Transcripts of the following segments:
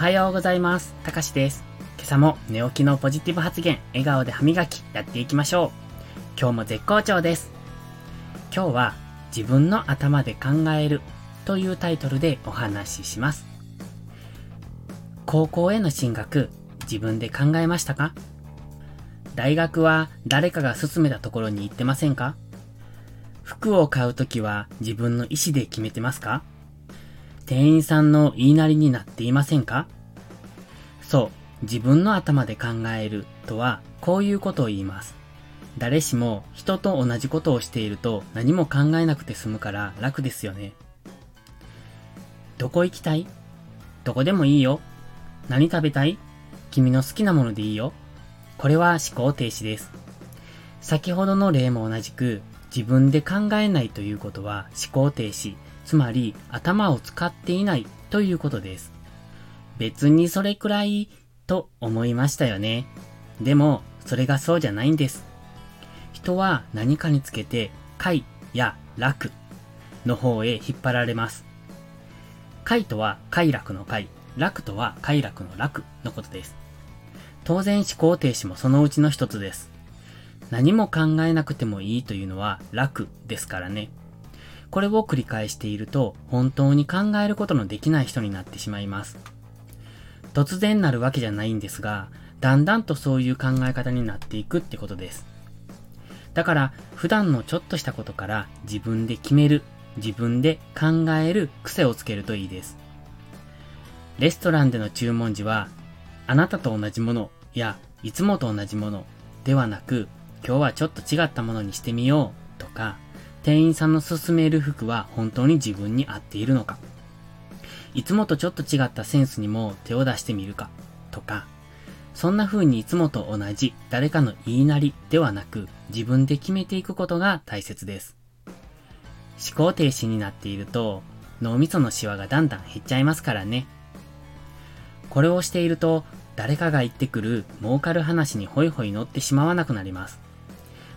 はようございます。たかしです。今朝も寝起きのポジティブ発言、笑顔で歯磨きやっていきましょう。今日も絶好調です。今日は自分の頭で考えるというタイトルでお話しします。高校への進学、自分で考えましたか？大学は誰かが勧めたところに行ってませんか？服を買うときは自分の意思で決めてますか？店員さんの言いなりになっていませんか？そう、自分の頭で考えるとはこういうことを言います。誰しも人と同じことをしていると何も考えなくて済むから楽ですよね。どこ行きたい？どこでもいいよ。何食べたい？君の好きなものでいいよ。これは思考停止です。先ほどの例も同じく自分で考えないということは思考停止、つまり頭を使っていないということです。別にそれくらいと思いましたよね。でも、それがそうじゃないんです。人は何かにつけて快や楽の方へ引っ張られます。快とは快楽の快、楽とは快楽の楽のことです。当然思考停止もそのうちの一つです。何も考えなくてもいいというのは楽ですからね。これを繰り返していると本当に考えることのできない人になってしまいます。突然なるわけじゃないんですが、だんだんとそういう考え方になっていくってことです。だから普段のちょっとしたことから自分で決める、自分で考える癖をつけるといいです。レストランでの注文時は、あなたと同じものやいつもと同じものではなく、今日はちょっと違ったものにしてみようとか、店員さんの勧める服は本当に自分に合っているのか、いつもとちょっと違ったセンスにも手を出してみるかとか、そんな風にいつもと同じ誰かの言いなりではなく自分で決めていくことが大切です。思考停止になっていると脳みそのシワがだんだん減っちゃいますからね。これをしていると誰かが言ってくる儲かる話にホイホイ乗ってしまわなくなります。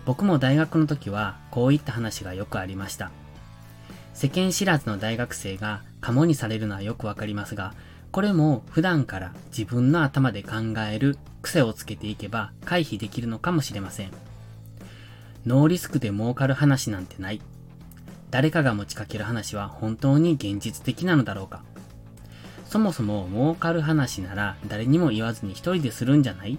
僕も大学の時はこういった話がよくありました。世間知らずの大学生がカモにされるのはよくわかりますが、これも普段から自分の頭で考える癖をつけていけば回避できるのかもしれません。ノーリスクで儲かる話なんてない。誰かが持ちかける話は本当に現実的なのだろうか。そもそも儲かる話なら誰にも言わずに一人でするんじゃない？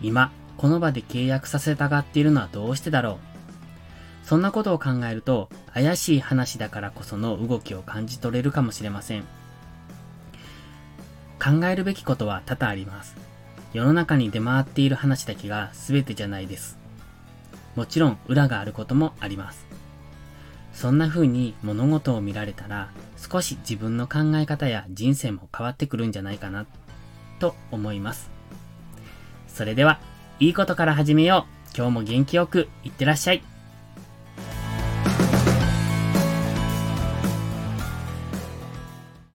今、この場で契約させたがっているのはどうしてだろう？そんなことを考えると怪しい話だからこその動きを感じ取れるかもしれません。考えるべきことは多々あります。世の中に出回っている話だけが全てじゃないです。もちろん裏があることもあります。そんな風に物事を見られたら少し自分の考え方や人生も変わってくるんじゃないかなと思います。それでは、いいことから始めよう。今日も元気よくいってらっしゃい。